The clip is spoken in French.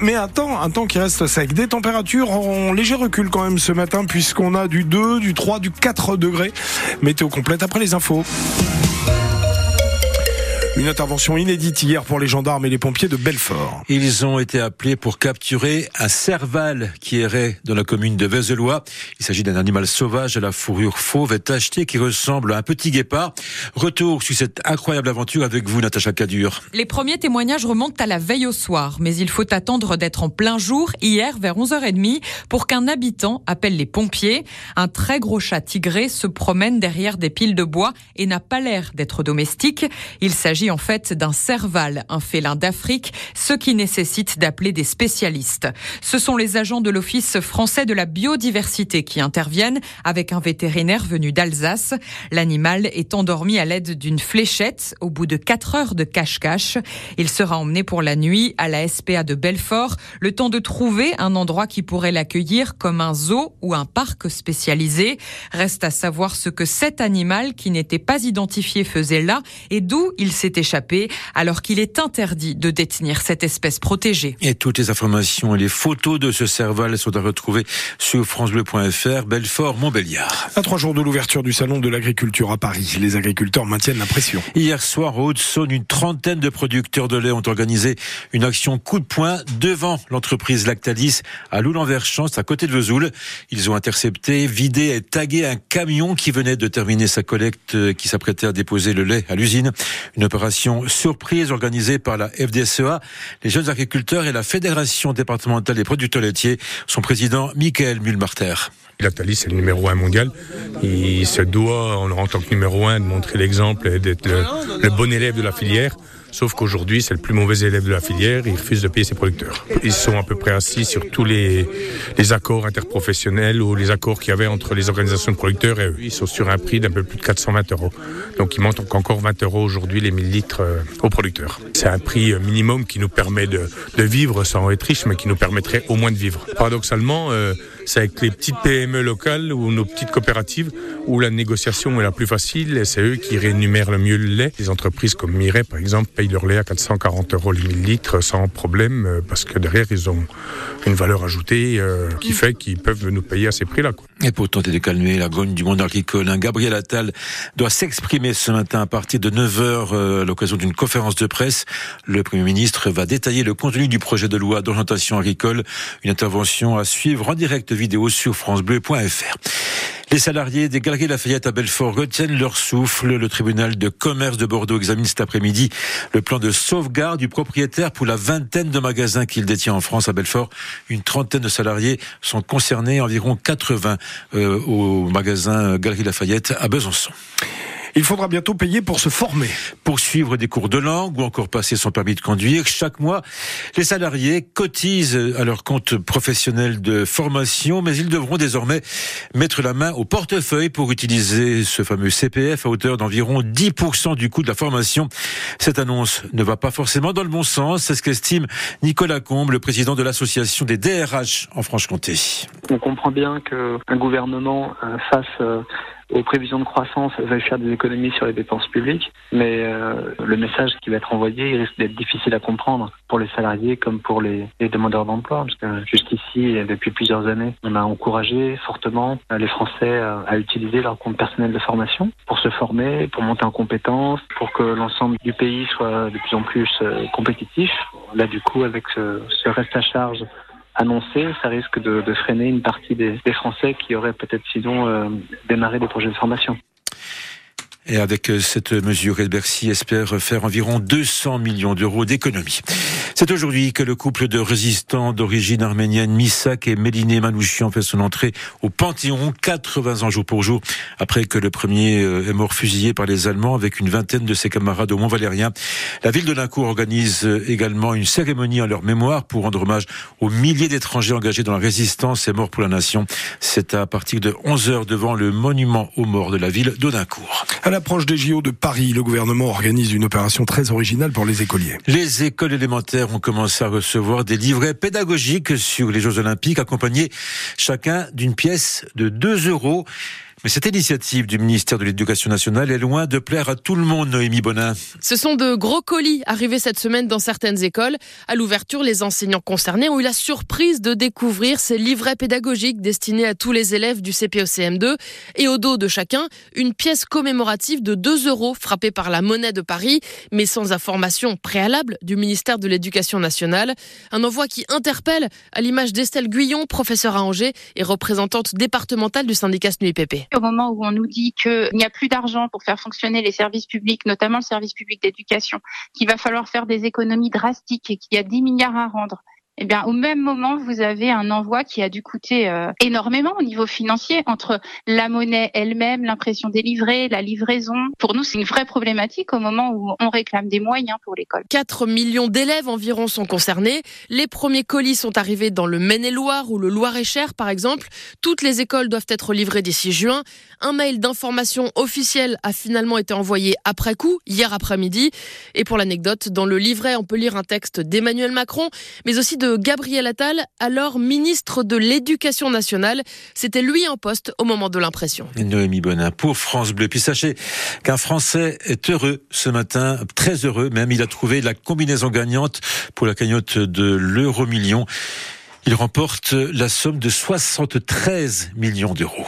Mais un temps, un temps qui reste sec. Des températures en léger recul quand même ce matin puisqu'on a du 2, du 3, du 4 degrés. Météo complète après les infos. Une intervention inédite hier pour les gendarmes et les pompiers de Belfort. Ils ont été appelés pour capturer un serval qui errait dans la commune de Vézelois. Il s'agit d'un animal sauvage à la fourrure fauve et tachetée qui ressemble à un petit guépard. Retour sur cette incroyable aventure avec vous, Natacha Cadur. Les premiers témoignages remontent à la veille au soir, mais il faut attendre d'être en plein jour, hier vers 11h30, pour qu'un habitant appelle les pompiers. Un très gros chat tigré se promène derrière des piles de bois et n'a pas l'air d'être domestique. Il s'agit en fait d'un serval, un félin d'Afrique, ce qui nécessite d'appeler des spécialistes. Ce sont les agents de l'Office français de la biodiversité qui interviennent avec un vétérinaire venu d'Alsace. L'animal est endormi à l'aide d'une fléchette au bout de 4 heures de cache-cache. Il sera emmené pour la nuit à la SPA de Belfort, le temps de trouver un endroit qui pourrait l'accueillir comme un zoo ou un parc spécialisé. Reste à savoir ce que cet animal qui n'était pas identifié faisait là et d'où il s'est alors qu'il est interdit de détenir cette espèce protégée. Et toutes les informations et les photos de ce serval sont à retrouver sur francebleu.fr, Belfort, Montbéliard. À trois jours de l'ouverture du salon de l'agriculture à Paris, les agriculteurs maintiennent la pression. Hier soir, au Haute-Saône, une trentaine de producteurs de lait ont organisé une action coup de poing devant l'entreprise Lactalis à Loulan-Verchance, à côté de Vesoul. Ils ont intercepté, vidé et tagué un camion qui venait de terminer sa collecte, euh, qui s'apprêtait à déposer le lait à l'usine. Une opération surprise organisée par la FDSEA, les jeunes agriculteurs et la Fédération départementale des producteurs laitiers. Son président, Michael Mulmarter. Lactalis est le numéro un mondial. Il se doit, en tant que numéro un, de montrer l'exemple et d'être le bon élève de la filière. Sauf qu'aujourd'hui, c'est le plus mauvais élève de la filière, il refuse de payer ses producteurs. Ils sont à peu près assis sur tous les, accords interprofessionnels ou les accords qu'il y avait entre les organisations de producteurs et eux. Ils sont sur un prix d'un peu plus de 420 euros. Donc il manque encore 20 euros aujourd'hui les 1000 litres euh, aux producteurs. C'est un prix euh, minimum qui nous permet de, de, vivre sans être riche, mais qui nous permettrait au moins de vivre. Paradoxalement, euh, c'est avec les petites PME locales ou nos petites coopératives où la négociation est la plus facile et c'est eux qui rémunèrent le mieux le lait. Les entreprises comme Mireille, par exemple, payent leur lait à 440 euros les 1000 litres sans problème euh, parce que derrière, ils ont une valeur ajoutée euh, qui fait qu'ils peuvent nous payer à ces prix-là. Et pour tenter de calmer la grogne du monde agricole, Gabriel Attal doit s'exprimer ce matin à partir de 9h euh, à l'occasion d'une conférence de presse. Le Premier ministre va détailler le contenu du projet de loi d'orientation agricole. Une intervention à suivre en direct vidéo sur francebleu.fr. Les salariés des Galeries Lafayette à Belfort retiennent leur souffle. Le tribunal de commerce de Bordeaux examine cet après-midi le plan de sauvegarde du propriétaire pour la vingtaine de magasins qu'il détient en France à Belfort. Une trentaine de salariés sont concernés, environ 80 euh, au magasin Galeries Lafayette à Besançon. Il faudra bientôt payer pour se former. Pour suivre des cours de langue ou encore passer son permis de conduire, chaque mois, les salariés cotisent à leur compte professionnel de formation, mais ils devront désormais mettre la main au portefeuille pour utiliser ce fameux CPF à hauteur d'environ 10% du coût de la formation. Cette annonce ne va pas forcément dans le bon sens, c'est ce qu'estime Nicolas Combe, le président de l'association des DRH en Franche-Comté. On comprend bien qu'un gouvernement euh, fasse euh, aux prévisions de croissance va faire des économies sur les dépenses publiques, mais euh, le message qui va être envoyé il risque d'être difficile à comprendre pour les salariés comme pour les, les demandeurs d'emploi. Parce que juste ici, depuis plusieurs années, on a encouragé fortement les Français à, à utiliser leur compte personnel de formation pour se former, pour monter en compétences, pour que l'ensemble du pays soit de plus en plus euh, compétitif. Là, du coup, avec ce, ce reste à charge annoncé, ça risque de, freiner une partie des, des, Français qui auraient peut-être sinon euh, démarré des projets de formation. Et avec euh, cette mesure, Bercy espère faire environ 200 millions d'euros d'économies. C'est aujourd'hui que le couple de résistants d'origine arménienne Misak et Méliné Manouchian fait son entrée au Panthéon, 80 ans jour pour jour, après que le premier euh, est mort fusillé par les Allemands avec une vingtaine de ses camarades au Mont-Valérien. La ville de organise euh, également une cérémonie en leur mémoire pour rendre hommage aux milliers d'étrangers engagés dans la résistance et morts pour la nation. C'est à partir de 11 heures devant le monument aux morts de la ville d'Audincourt. L'approche des JO de Paris, le gouvernement organise une opération très originale pour les écoliers. Les écoles élémentaires ont commencé à recevoir des livrets pédagogiques sur les Jeux Olympiques, accompagnés chacun d'une pièce de 2 euros. Mais cette initiative du ministère de l'Éducation nationale est loin de plaire à tout le monde, Noémie Bonin. Ce sont de gros colis arrivés cette semaine dans certaines écoles. À l'ouverture, les enseignants concernés ont eu la surprise de découvrir ces livrets pédagogiques destinés à tous les élèves du CPOCM2 et au dos de chacun, une pièce commémorative de 2 euros frappée par la monnaie de Paris, mais sans information préalable du ministère de l'Éducation nationale. Un envoi qui interpelle à l'image d'Estelle Guyon, professeure à Angers et représentante départementale du syndicat SNUIPP au moment où on nous dit qu'il n'y a plus d'argent pour faire fonctionner les services publics, notamment le service public d'éducation, qu'il va falloir faire des économies drastiques et qu'il y a 10 milliards à rendre, eh bien, au même moment, vous avez un envoi qui a dû coûter euh, énormément au niveau financier entre la monnaie elle-même, l'impression des livrets, la livraison. Pour nous, c'est une vraie problématique au moment où on réclame des moyens pour l'école. 4 millions d'élèves environ sont concernés. Les premiers colis sont arrivés dans le Maine-et-Loire ou le Loir-et-Cher, par exemple. Toutes les écoles doivent être livrées d'ici juin. Un mail d'information officiel a finalement été envoyé après coup, hier après-midi. Et pour l'anecdote, dans le livret, on peut lire un texte d'Emmanuel Macron, mais aussi Gabriel Attal, alors ministre de l'Éducation nationale. C'était lui en poste au moment de l'impression. Noémie Bonin pour France Bleu. Puis sachez qu'un Français est heureux ce matin, très heureux même. Il a trouvé la combinaison gagnante pour la cagnotte de l'euro million. Il remporte la somme de 73 millions d'euros.